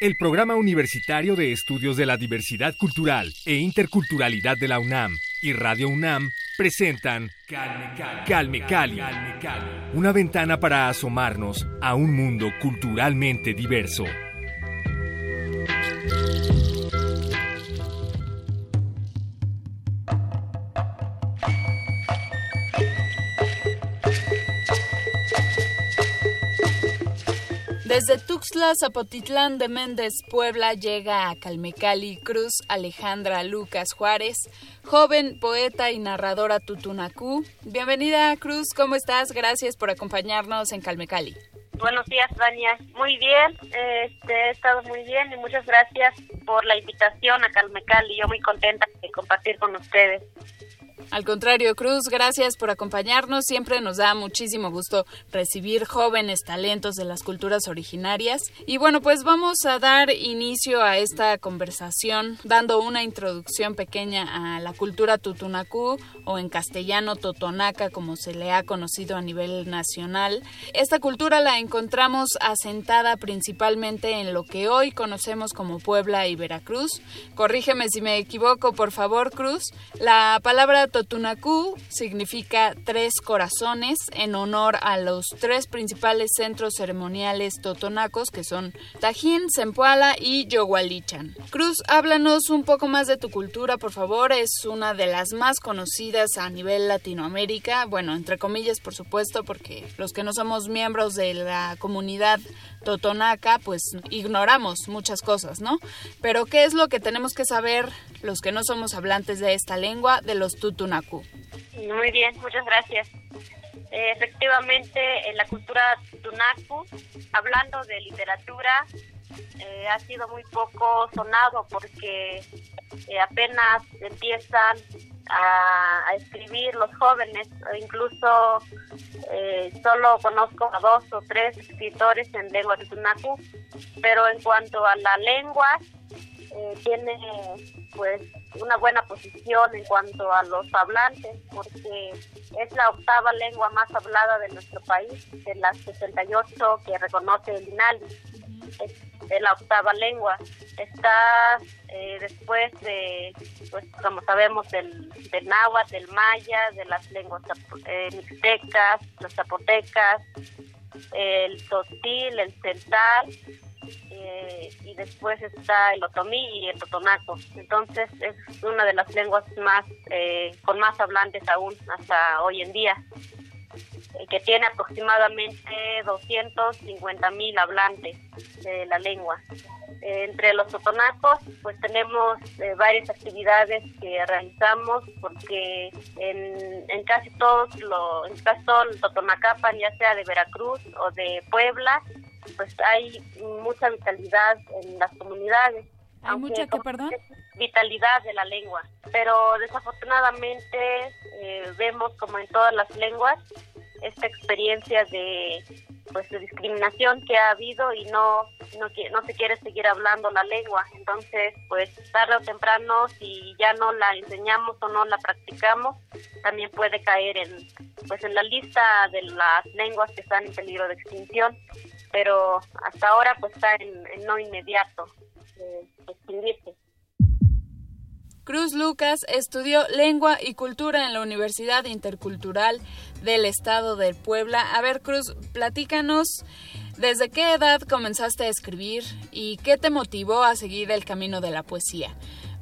El Programa Universitario de Estudios de la Diversidad Cultural e Interculturalidad de la UNAM y Radio UNAM presentan Calme Cali, una ventana para asomarnos a un mundo culturalmente diverso. Tuxtla, Zapotitlán de Méndez, Puebla, llega a Calmecali Cruz Alejandra Lucas Juárez, joven poeta y narradora tutunacú. Bienvenida, Cruz, ¿cómo estás? Gracias por acompañarnos en Calmecali. Buenos días, Dania. Muy bien, este, he estado muy bien y muchas gracias por la invitación a Calmecali. Yo muy contenta de compartir con ustedes. Al contrario, Cruz, gracias por acompañarnos. Siempre nos da muchísimo gusto recibir jóvenes talentos de las culturas originarias. Y bueno, pues vamos a dar inicio a esta conversación dando una introducción pequeña a la cultura tutunacú o en castellano totonaca como se le ha conocido a nivel nacional. Esta cultura la encontramos asentada principalmente en lo que hoy conocemos como Puebla y Veracruz. Corrígeme si me equivoco, por favor, Cruz. La palabra Totunacú significa tres corazones en honor a los tres principales centros ceremoniales totonacos que son Tajín, Zempoala y Yogualichan. Cruz, háblanos un poco más de tu cultura, por favor. Es una de las más conocidas a nivel Latinoamérica, bueno, entre comillas, por supuesto, porque los que no somos miembros de la comunidad totonaca, pues ignoramos muchas cosas, ¿no? Pero ¿qué es lo que tenemos que saber los que no somos hablantes de esta lengua de los tutunacu? Muy bien, muchas gracias. Eh, efectivamente, en la cultura tutunacu, hablando de literatura, eh, ha sido muy poco sonado porque eh, apenas empiezan a, escribir los jóvenes, incluso eh, solo conozco a dos o tres escritores en lengua de Tunacu, pero en cuanto a la lengua, eh, tiene pues una buena posición en cuanto a los hablantes, porque es la octava lengua más hablada de nuestro país, de las 68 que reconoce el INALI. Es la octava lengua. Está eh, después de, pues como sabemos, del, del náhuatl, del maya, de las lenguas eh, mixtecas, las zapotecas, el totil, el central, eh, y después está el otomí y el totonaco. Entonces es una de las lenguas más con más hablantes aún hasta hoy en día, que tiene aproximadamente 250 mil hablantes de la lengua entre los totonacos, pues tenemos eh, varias actividades que realizamos porque en, en casi todos lo, en casi todo el Totonacapan, ya sea de Veracruz o de Puebla, pues hay mucha vitalidad en las comunidades. ¿Hay mucha que, perdón? Vitalidad de la lengua, pero desafortunadamente eh, vemos como en todas las lenguas esta experiencia de pues de discriminación que ha habido y no, no, no se quiere seguir hablando la lengua. Entonces, pues tarde o temprano, si ya no la enseñamos o no la practicamos, también puede caer en, pues en la lista de las lenguas que están en peligro de extinción. Pero hasta ahora, pues está en, no inmediato eh, extinguirse. Cruz Lucas estudió lengua y cultura en la Universidad Intercultural del Estado de Puebla. A ver, Cruz, platícanos, ¿desde qué edad comenzaste a escribir y qué te motivó a seguir el camino de la poesía?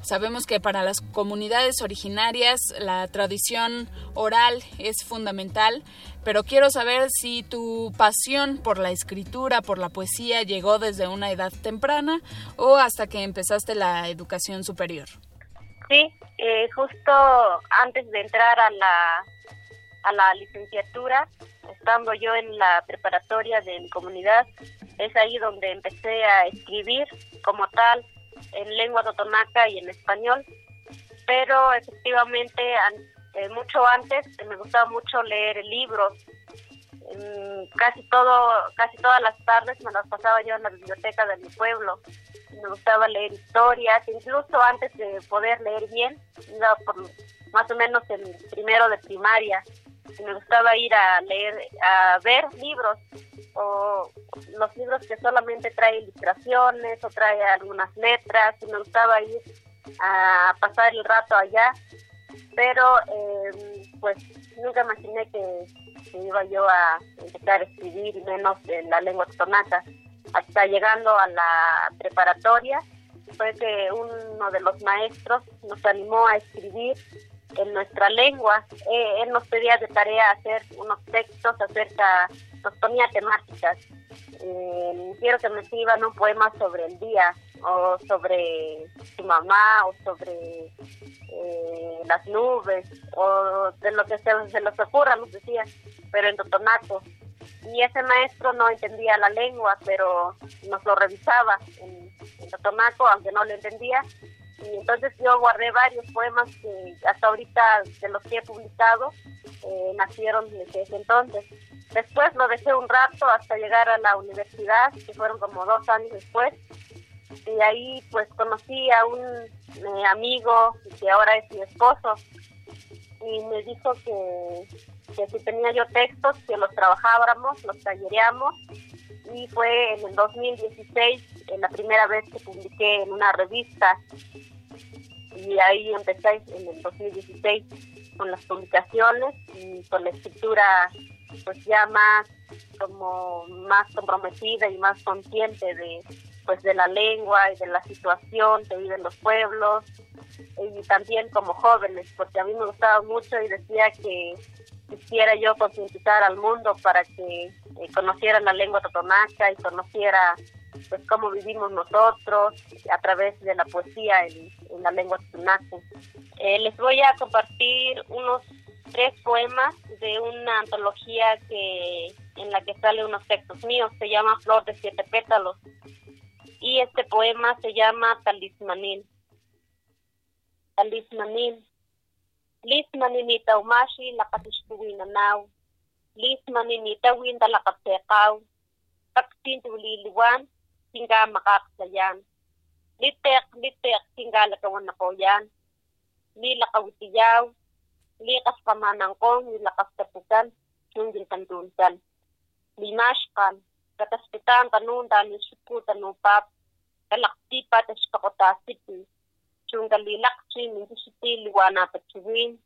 Sabemos que para las comunidades originarias la tradición oral es fundamental, pero quiero saber si tu pasión por la escritura, por la poesía, llegó desde una edad temprana o hasta que empezaste la educación superior. Sí, eh, justo antes de entrar a la, a la licenciatura, estando yo en la preparatoria de mi comunidad, es ahí donde empecé a escribir como tal en lengua totonaca y en español, pero efectivamente eh, mucho antes me gustaba mucho leer libros. casi todo, casi todas las tardes me las pasaba yo en la biblioteca de mi pueblo. Me gustaba leer historias, incluso antes de poder leer bien, por más o menos en primero de primaria, me gustaba ir a leer, a ver libros o los libros que solamente trae ilustraciones o trae algunas letras y me gustaba ir a pasar el rato allá, pero eh, pues nunca imaginé que, iba yo a empezar a escribir menos en la lengua totonaca. Hasta llegando a la preparatoria fue que uno de los maestros nos animó a escribir en nuestra lengua. Eh, él nos pedía de tarea hacer unos textos acerca, nos ponía temáticas. Eh, quiero que me escriban un poema sobre el día, o sobre su mamá, o sobre eh, las nubes, o de lo que se, se les ocurra, nos decía, pero en Totonaco. Y ese maestro no entendía la lengua, pero nos lo revisaba en, en Totonaco, aunque no lo entendía, y entonces yo guardé varios poemas que hasta ahorita de los que he publicado eh, nacieron desde ese entonces. Después lo dejé un rato hasta llegar a la universidad, que fueron como dos años después, y ahí pues conocí a un eh, amigo que ahora es mi esposo. Y me dijo que, que si tenía yo textos, que los trabajáramos, los tallereamos y fue en el 2016 en la primera vez que publiqué en una revista. Y ahí empecé en el 2016 con las publicaciones y con la escritura pues ya más como más comprometida y más consciente de pues de la lengua y de la situación que viven los pueblos. Y también como jóvenes porque a mí me gustaba mucho y decía que quisiera yo concientizar al mundo para que eh, conociera la lengua totonaca y conociera pues cómo vivimos nosotros a través de la poesía en, la lengua totonaca. Eh, les voy a compartir unos tres poemas de una antología que en la que salen unos textos míos, se llama Flor de siete pétalos. Y este poema se llama Lis maninitaw mashi lakatistuwi na naw. Lis maninitawin talakatekaw. Kaksin tuliliwan, hingga makaksayan. Litek, litek, hingga lakawan na ko yan. Lilakawitiyaw, likas pamanang ko, nilakas tapukan, yung gintantunsan. Limashkan, kataspitan kanun, tanin suku, tanupap, kalaktipat, espakotasip, siti liwana pachuwin,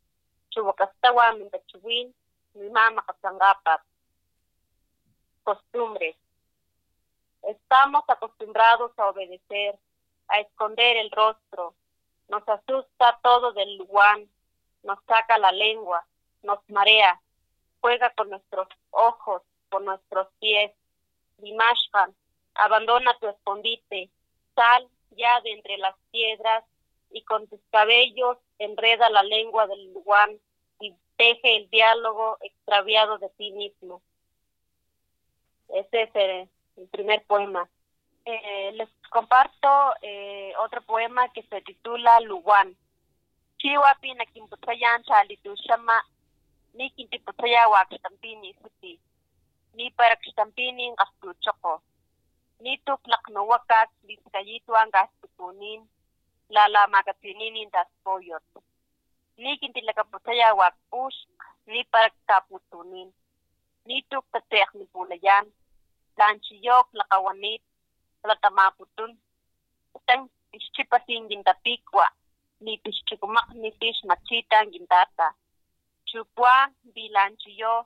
chuwakastawa min pachuwin, mi mama kasangapat. Costumbres. Estamos acostumbrados a obedecer, a esconder el rostro. Nos asusta todo del lugar, nos saca la lengua, nos marea, juega con nuestros ojos, con nuestros pies. Dimashkan, abandona tu escondite, sal ya de entre las piedras y con tus cabellos enreda la lengua del lugar y teje el diálogo extraviado de ti mismo. Ese es el, primer poema. Eh, les comparto eh, otro poema que se titula Luwan. Chiwa pina kimputayan chalitu shama ni kintiputaya wakstampini suti. Ni parakstampini ngastuchoko. Ni tuklak liskayitu ang gastukunin lala makatinini das pollos. Ni kintilakaputaya wakpus, ni paragtaputunin. Ni tuktatek ni pulayan, lanchiyok lakawanit, latamaputun. Utang pischipasin gintapikwa, ni pischikumak ni pish machitang gintata. Chupwa bilanchiyo,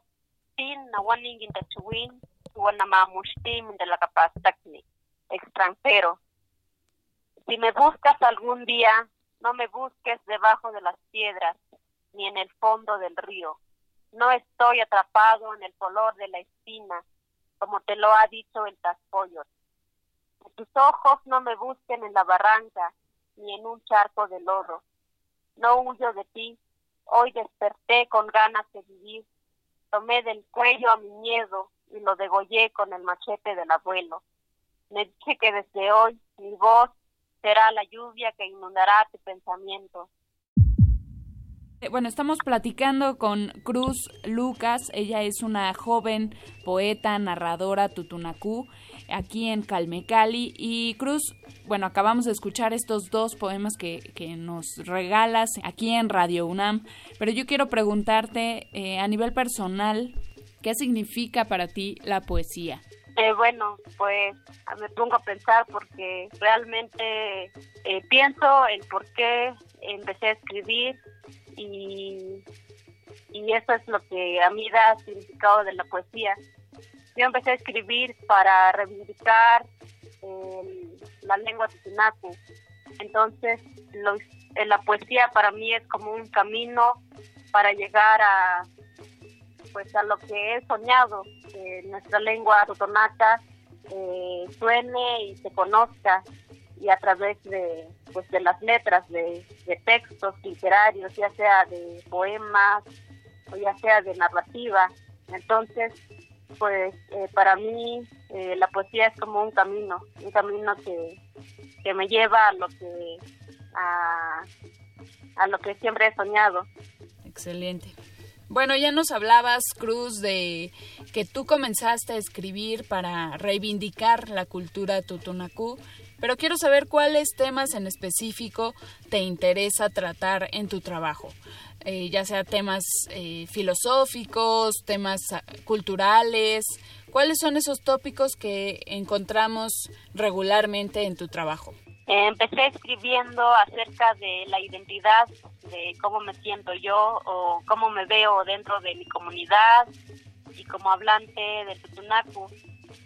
tin nawaning gintachuwin, tuwan namamushtim dalakapastakni. Extranjero. Si me buscas algún día, no me busques debajo de las piedras, ni en el fondo del río. No estoy atrapado en el color de la espina, como te lo ha dicho el taspollo. tus ojos no me busquen en la barranca, ni en un charco de lodo. No huyo de ti, hoy desperté con ganas de vivir. Tomé del cuello a mi miedo y lo degollé con el machete del abuelo. Me dije que desde hoy mi voz será la lluvia que inundará tu pensamiento. Eh, bueno, estamos platicando con Cruz Lucas. Ella es una joven poeta, narradora tutunacú aquí en Calmecali. Y Cruz, bueno, acabamos de escuchar estos dos poemas que, que nos regalas aquí en Radio UNAM, pero yo quiero preguntarte eh, a nivel personal, ¿qué significa para ti la poesía? Eh, bueno, pues me pongo a pensar porque realmente eh, pienso en por qué empecé a escribir y, y eso es lo que a mí da significado de la poesía. Yo empecé a escribir para reivindicar la lengua titinacu. Entonces, la poesía para mí es como un camino para llegar a pues a lo que he soñado, que nuestra lengua totonaca eh, suene y se conozca y a través de pues de las letras de, textos literarios ya sea de poemas o ya sea de narrativa. Entonces pues eh, para mí eh, la poesía es como un camino un camino que, que me lleva a lo que a, a lo que siempre he soñado. Excelente bueno, ya nos hablabas, Cruz, de que tú comenzaste a escribir para reivindicar la cultura tutunacú, pero quiero saber cuáles temas en específico te interesa tratar en tu trabajo, eh, ya sea temas eh, filosóficos, temas ah, culturales, ¿cuáles son esos tópicos que encontramos regularmente en tu trabajo? Empecé escribiendo acerca de la identidad, de cómo me siento yo o cómo me veo dentro de mi comunidad y como hablante del Tutunacu.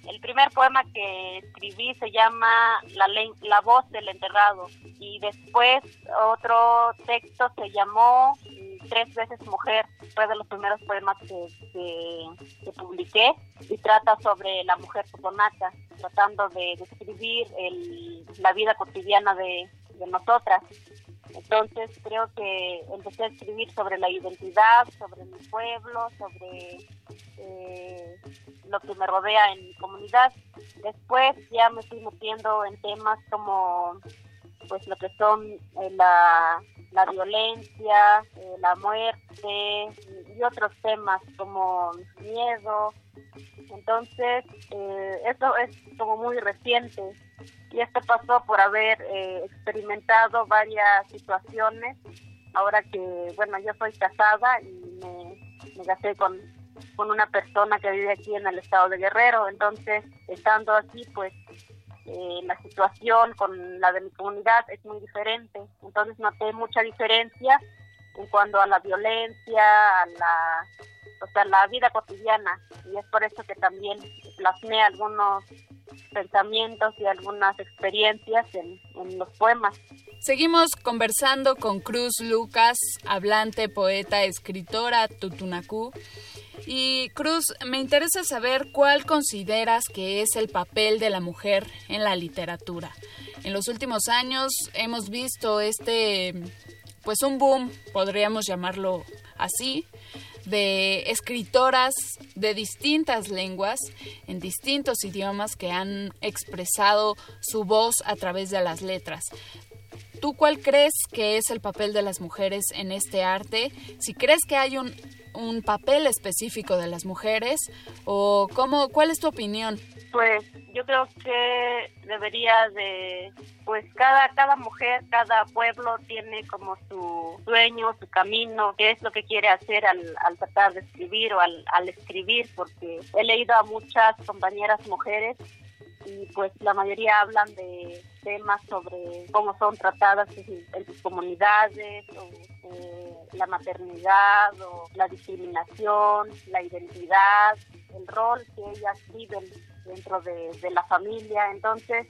El primer poema que escribí se llama La, la voz del enterrado y después otro texto se llamó Tres veces mujer, fue de los primeros poemas que, que, publiqué y trata sobre la mujer tutonaca, tratando de describir el, la vida cotidiana de, de nosotras. Entonces creo que empecé a escribir sobre la identidad, sobre mi pueblo, sobre eh, lo que me rodea en mi comunidad. Después ya me estoy metiendo en temas como pues lo que son eh, la, la, violencia, eh, la muerte y otros temas como miedo. Entonces, eh, eso es como muy reciente y esto pasó por haber experimentado varias situaciones. Ahora que, bueno, yo soy casada y me, me casé con, con una persona que vive aquí en el estado de Guerrero, entonces estando aquí pues eh, la situación con la de mi comunidad es muy diferente. Entonces noté mucha diferencia en cuanto a la violencia, a la, o sea, la vida cotidiana. Y es por eso que también plasmé algunos pensamientos y algunas experiencias en, los poemas. Seguimos conversando con Cruz Lucas, hablante, poeta, escritora tutunacú. Y Cruz, me interesa saber cuál consideras que es el papel de la mujer en la literatura. En los últimos años hemos visto este, pues un boom, podríamos llamarlo así, de escritoras de distintas lenguas, en distintos idiomas que han expresado su voz a través de las letras. ¿Tú cuál crees que es el papel de las mujeres en este arte? Si crees que hay un un papel específico de las mujeres o cómo, cuál es tu opinión? Pues yo creo que debería de, pues cada, cada mujer, cada pueblo tiene como su sueño, su camino, qué es lo que quiere hacer al, al tratar de escribir o al, al escribir, porque he leído a muchas compañeras mujeres y pues la mayoría hablan de temas sobre cómo son tratadas en sus comunidades o eh, la maternidad o la discriminación, la identidad, el rol que ellas viven dentro de, la familia. Entonces,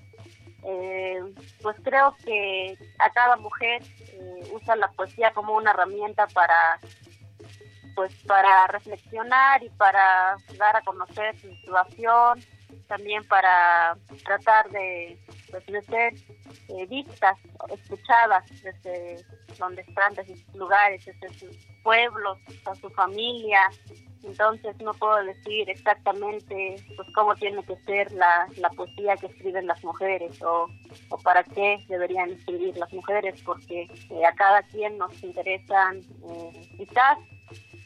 eh, pues creo que a cada mujer eh, usa la poesía como una herramienta para pues para reflexionar y para dar a conocer su situación, también para tratar de, pues, de ser eh, vistas, escuchadas desde donde están, desde sus lugares, desde sus pueblos, a su familia. Entonces no puedo decir exactamente pues cómo tiene que ser la, la poesía que escriben las mujeres o, o para qué deberían escribir las mujeres, porque eh, a cada quien nos interesan eh, quizás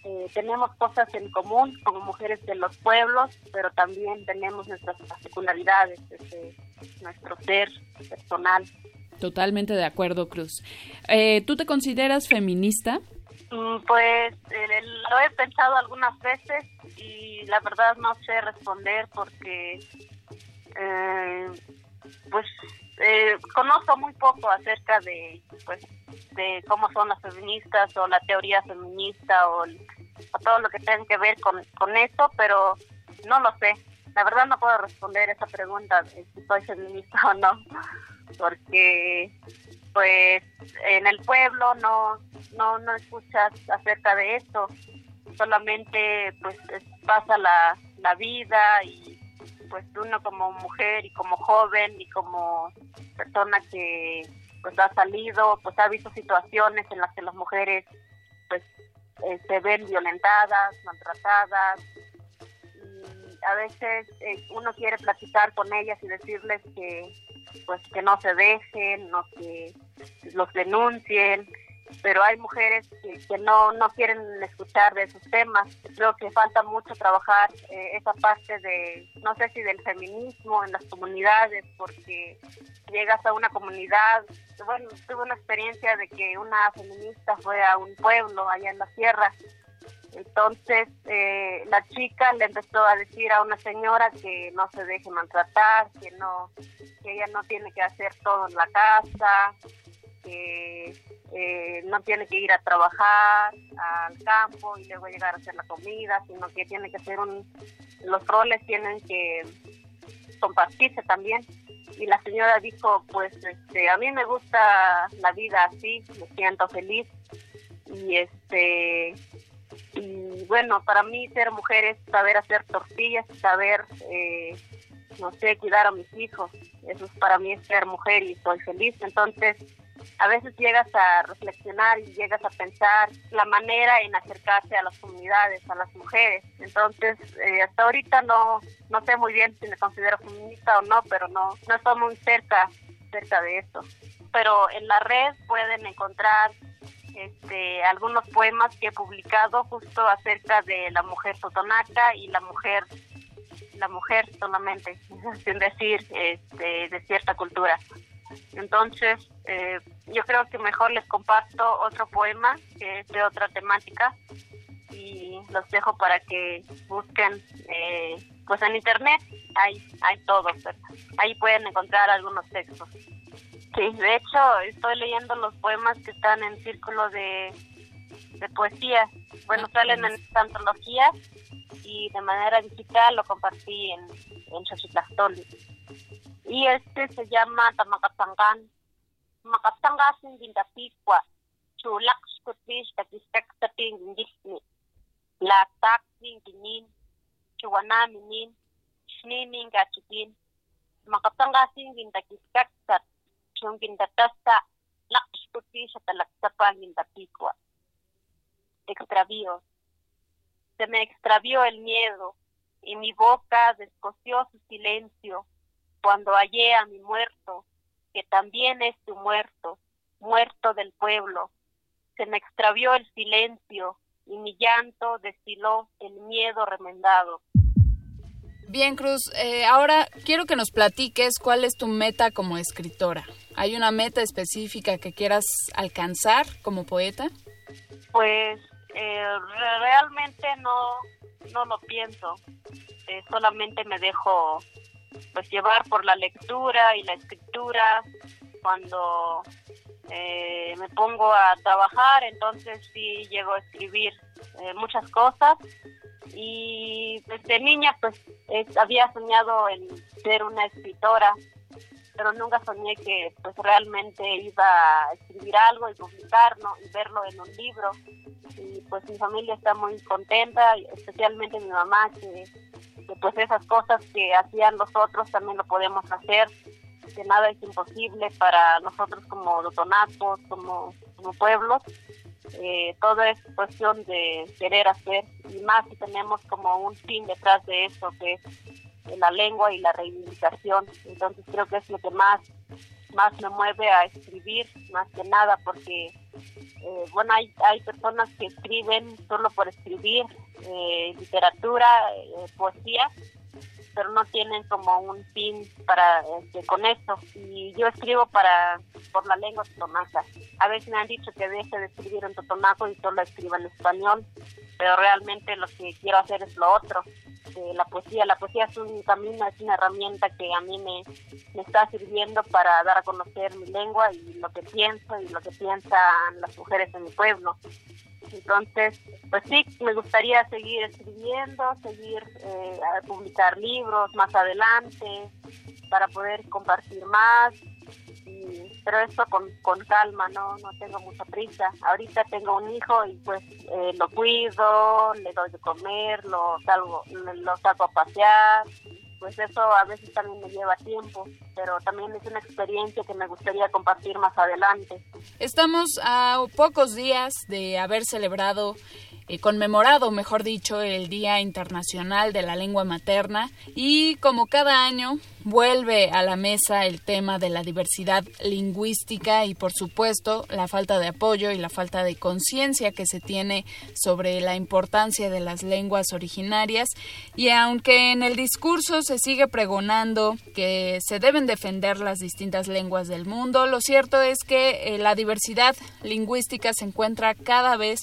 eh, tenemos cosas en común como mujeres de los pueblos, pero también tenemos nuestras particularidades, desde nuestro ser personal. Totalmente de acuerdo, Cruz. Eh, ¿Tú te consideras feminista? Mm, pues lo he pensado algunas veces y la verdad no sé responder porque eh, pues eh, conozco muy poco acerca de pues de cómo son las feministas o la teoría feminista o, todo lo que tenga que ver con, con eso, pero no lo sé. La verdad no puedo responder esa pregunta si soy feminista o no, porque pues en el pueblo no no no escuchas acerca de eso, solamente pues pasa la, la vida y pues uno como mujer y como joven y como persona que pues ha salido, pues ha visto situaciones en las que las mujeres pues eh, se ven violentadas, maltratadas y a veces eh, uno quiere platicar con ellas y decirles que pues que no se dejen, no que los denuncien, pero hay mujeres que, no, no quieren escuchar de esos temas. Creo que falta mucho trabajar eh, esa parte de, no sé si del feminismo en las comunidades, porque llegas a una comunidad, bueno, tuve una experiencia de que una feminista fue a un pueblo allá en la sierra, entonces eh, la chica le empezó a decir a una señora que no se deje maltratar, que no, que ella no tiene que hacer todo en la casa, que eh, no tiene que ir a trabajar al campo y luego llegar a hacer la comida, sino que tiene que ser un, los roles tienen que compartirse también. Y la señora dijo, pues este, a mí me gusta la vida así, me siento feliz. Y este y bueno, para mí ser mujer es saber hacer tortillas, saber, eh, no sé, cuidar a mis hijos. Eso es para mí ser mujer y soy feliz. Entonces, a veces llegas a reflexionar y llegas a pensar la manera en acercarse a las comunidades, a las mujeres. Entonces, eh, hasta ahorita no, no sé muy bien si me considero feminista o no, pero no, no estoy muy cerca, cerca de esto. Pero en la red pueden encontrar este, algunos poemas que he publicado justo acerca de la mujer totonaca y la mujer la mujer solamente, sin decir este, de cierta cultura. Entonces, eh, yo creo que mejor les comparto otro poema que es de otra temática y los dejo para que busquen eh, pues en internet. Hay hay todo ahí pueden encontrar algunos textos. Sí de hecho estoy leyendo los poemas que están en círculo de, de poesía. Bueno salen en antologías y de manera digital lo compartí en en y este se llama Tamakatangan. Makatangasin gindapikwa. Chulak skutlis takistak tating gindisni. Latak ning ginin. Chuwana minin. Shnining gachikin. Makatangasin gindakistak tat. Chung gindatasta. Lak sa talaktapan gindapikwa. Extravío. Se me extravió el miedo y mi boca descosió su silencio cuando hallé a mi muerto, que también es tu muerto, muerto del pueblo. Se me extravió el silencio y mi llanto destiló el miedo remendado. Bien, Cruz, eh, ahora quiero que nos platiques cuál es tu meta como escritora. ¿Hay una meta específica que quieras alcanzar como poeta? Pues eh, realmente no, no lo pienso. Eh, solamente me dejo pues llevar por la lectura y la escritura cuando eh, me pongo a trabajar entonces sí llego a escribir eh, muchas cosas. Y desde niña pues había soñado en ser una escritora pero nunca soñé que pues realmente iba a escribir algo y publicarlo y verlo en un libro y pues mi familia está muy contenta especialmente mi mamá que pues esas cosas que hacían los otros también lo podemos hacer, que nada es imposible para nosotros como dotonacos, como, como pueblos. Eh, todo es cuestión de querer hacer y más si tenemos como un fin detrás de eso que es la lengua y la reivindicación entonces creo que es lo que más más me mueve a escribir, más que nada, porque, eh, bueno, hay, hay personas que escriben solo por escribir, eh, literatura, eh, poesía, pero no tienen como un fin para este, con esto. Y yo escribo para por la lengua totonaca. A veces me han dicho que deje de escribir en totonaco y solo escriba en español, pero realmente lo que quiero hacer es lo otro. La poesía, la poesía es un camino, es una herramienta que a mí me, está sirviendo para dar a conocer mi lengua y lo que pienso y lo que piensan las mujeres en mi pueblo. Entonces, pues sí, me gustaría seguir escribiendo, seguir eh, a publicar libros más adelante para poder compartir más, pero esto con, con calma, no no tengo mucha prisa. Ahorita tengo un hijo y pues eh, lo cuido, le doy de comer, lo salgo, lo saco a pasear, pues eso a veces también me lleva tiempo, pero también es una experiencia que me gustaría compartir más adelante. Estamos a pocos días de haber celebrado eh, conmemorado, mejor dicho, el Día Internacional de la Lengua Materna. Y como cada año vuelve a la mesa el tema de la diversidad lingüística y por supuesto la falta de apoyo y la falta de conciencia que se tiene sobre la importancia de las lenguas originarias. Y aunque en el discurso se sigue pregonando que se deben defender las distintas lenguas del mundo, lo cierto es que eh, la diversidad lingüística se encuentra cada vez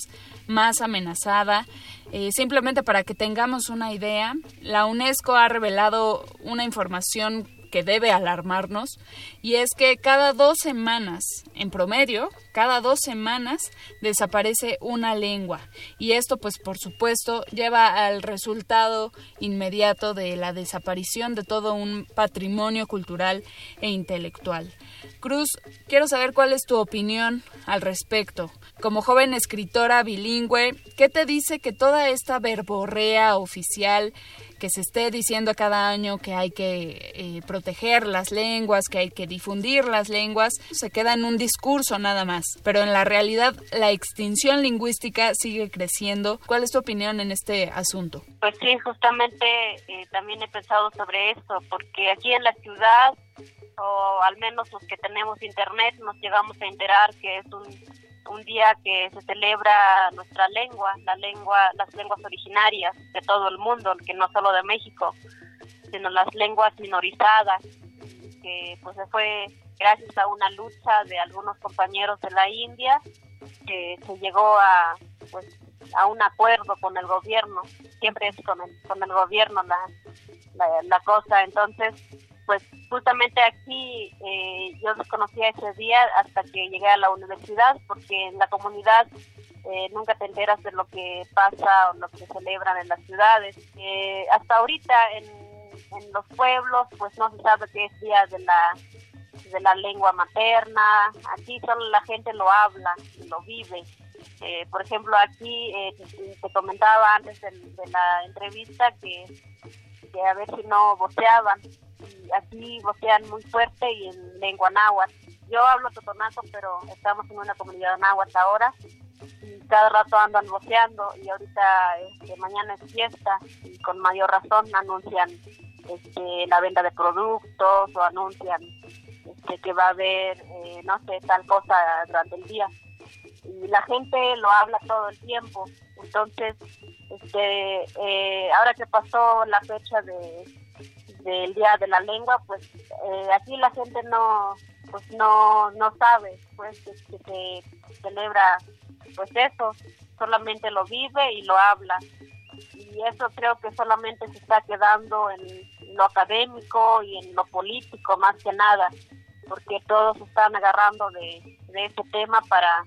más amenazada. Eh, simplemente para que tengamos una idea, la UNESCO ha revelado una información que debe alarmarnos y es que cada dos semanas, en promedio, cada dos semanas desaparece una lengua y esto pues por supuesto lleva al resultado inmediato de la desaparición de todo un patrimonio cultural e intelectual. Cruz, quiero saber cuál es tu opinión al respecto. Como joven escritora bilingüe, ¿qué te dice que toda esta verborrea oficial que se esté diciendo cada año que hay que eh, proteger las lenguas, que hay que difundir las lenguas, se queda en un discurso nada más. Pero en la realidad la extinción lingüística sigue creciendo. ¿Cuál es tu opinión en este asunto? Pues sí, justamente eh, también he pensado sobre esto, porque aquí en la ciudad, o al menos los que tenemos internet, nos llegamos a enterar que es un un día que se celebra nuestra lengua, la lengua, las lenguas originarias de todo el mundo, que no solo de México, sino las lenguas minorizadas, que pues se fue gracias a una lucha de algunos compañeros de la India, que se llegó a pues a un acuerdo con el gobierno, siempre es con el, con el gobierno la, la, la cosa, entonces pues justamente aquí eh, yo desconocía ese día hasta que llegué a la universidad, porque en la comunidad eh, nunca te enteras de lo que pasa o lo que celebran en las ciudades. Eh, hasta ahorita en, en, los pueblos pues no se sabe qué es día de la de la lengua materna, aquí solo la gente lo habla lo vive. por ejemplo, aquí te, comentaba antes de, de la entrevista que, que a ver si no voceaban aquí vocean muy fuerte y en lengua náhuatl. Yo hablo totonaco, pero estamos en una comunidad náhuatl ahora y cada rato andan voceando y ahorita este, mañana es fiesta y con mayor razón anuncian este, la venta de productos o anuncian este, que va a haber, eh, no sé, tal cosa durante el día. Y la gente lo habla todo el tiempo. Entonces, este, eh, ahora que pasó la fecha de del Día de la Lengua, pues eh, aquí la gente no pues no no sabe pues que, se celebra pues eso, solamente lo vive y lo habla. Y eso creo que solamente se está quedando en lo académico y en lo político más que nada, porque todos están agarrando de, de ese tema para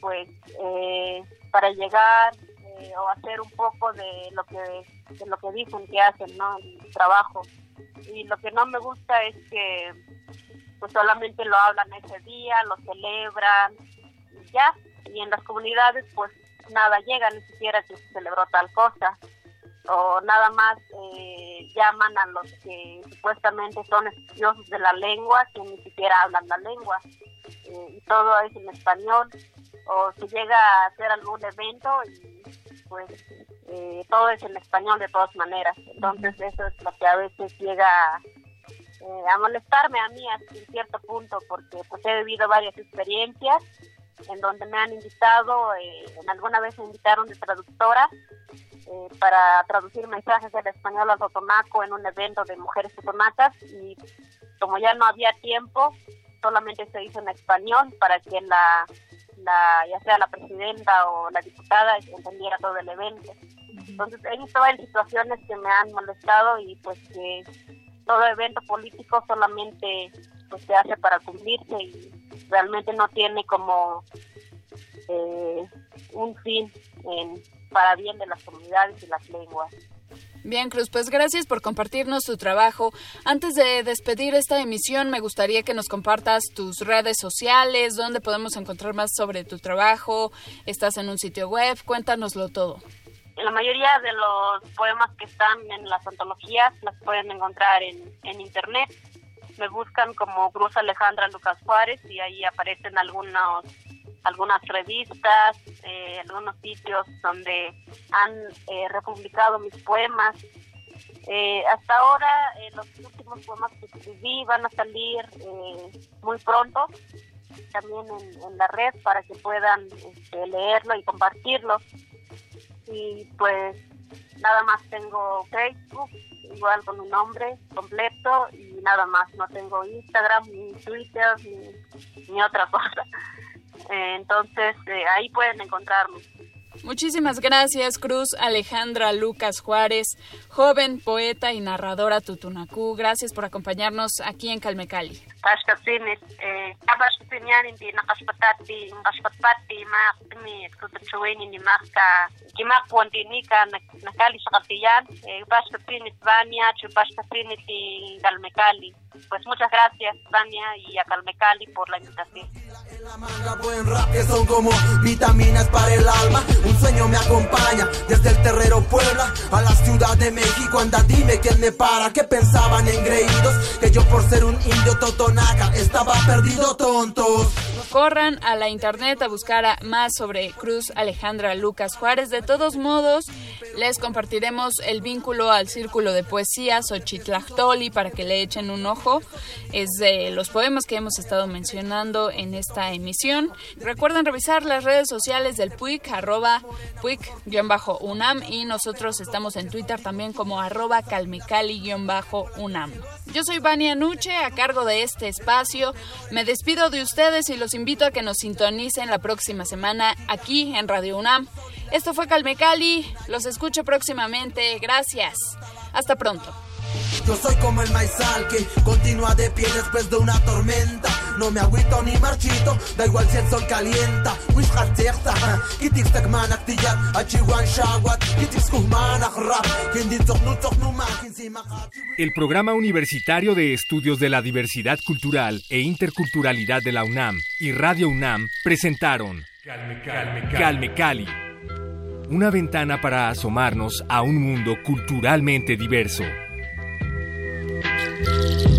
pues eh, para llegar eh, o hacer un poco de lo que de lo que dicen que hacen, ¿no? El trabajo. Y lo que no me gusta es que pues solamente lo hablan ese día, lo celebran y ya. Y en las comunidades pues nada llega, ni siquiera que se celebró tal cosa. O nada más eh, llaman a los que supuestamente son estudiosos de la lengua, que ni siquiera hablan la lengua. Eh, y todo es en español. O se llega a hacer algún evento y pues eh, todo es en español de todas maneras. Entonces eso es lo que a veces llega eh, a molestarme a mí hasta cierto punto, porque pues he vivido varias experiencias en donde me han invitado, eh, en alguna vez me invitaron de traductora eh, para traducir mensajes del español al totonaco en un evento de mujeres totonacas y como ya no había tiempo, solamente se hizo en español para que la, la ya sea la presidenta o la diputada entendiera todo el evento. Entonces he visto varias situaciones que me han molestado y pues que todo evento político solamente pues, se hace para cumplirse y realmente no tiene como eh, un fin en, para bien de las comunidades y las lenguas. Bien, Cruz, pues gracias por compartirnos tu trabajo. Antes de despedir esta emisión, me gustaría que nos compartas tus redes sociales, dónde podemos encontrar más sobre tu trabajo, estás en un sitio web, cuéntanoslo todo. La mayoría de los poemas que están en las antologías las pueden encontrar en, en internet me buscan como Cruz Alejandra Lucas Juárez y ahí aparecen algunos algunas revistas, eh, algunos sitios donde han eh, republicado mis poemas. Eh, hasta ahora los últimos poemas que escribí van a salir muy pronto también en, la red para que puedan este, leerlo y compartirlo. Y pues nada más tengo Facebook, igual con un nombre completo y nada más. No tengo Instagram, ni Twitter, ni, otra cosa. Entonces, eh, ahí pueden encontrarme. Muchísimas gracias, Cruz Alejandra Lucas Juárez, joven poeta y narradora tutunacú. Gracias por acompañarnos aquí en Calmecali. Pues muchas gracias, Tania y a Calmecali por la invitación. La manga, buen rap que son como vitaminas para el alma. Un sueño me acompaña desde el Terrero Puebla a la Ciudad de México. Anda, dime quién me para. Que pensaban engreídos que yo por ser un indio totonaca estaba perdido, tontos. Corran a la internet a buscar a más sobre Cruz Alejandra Lucas Juárez. De todos modos, les compartiremos el vínculo al círculo de poesía Xochitlactoli para que le echen un ojo. Es de los poemas que hemos estado mencionando en esta emisión. Recuerden revisar las redes sociales del PUIC, arroba PUIC-UNAM y nosotros estamos en Twitter también como arroba calmecali-UNAM. Yo soy Vania Nuche, a cargo de este espacio. Me despido de ustedes y los invito a que nos sintonicen la próxima semana aquí en Radio UNAM. Esto fue Calmecali, los escucho próximamente, gracias. Hasta pronto. Yo soy como el maizal que continúa de pie después de una tormenta. No me agüito ni marchito, da igual si el sol calienta. El Programa Universitario de Estudios de la Diversidad Cultural e Interculturalidad de la UNAM y Radio UNAM presentaron Calme Cali una ventana para asomarnos a un mundo culturalmente diverso. Música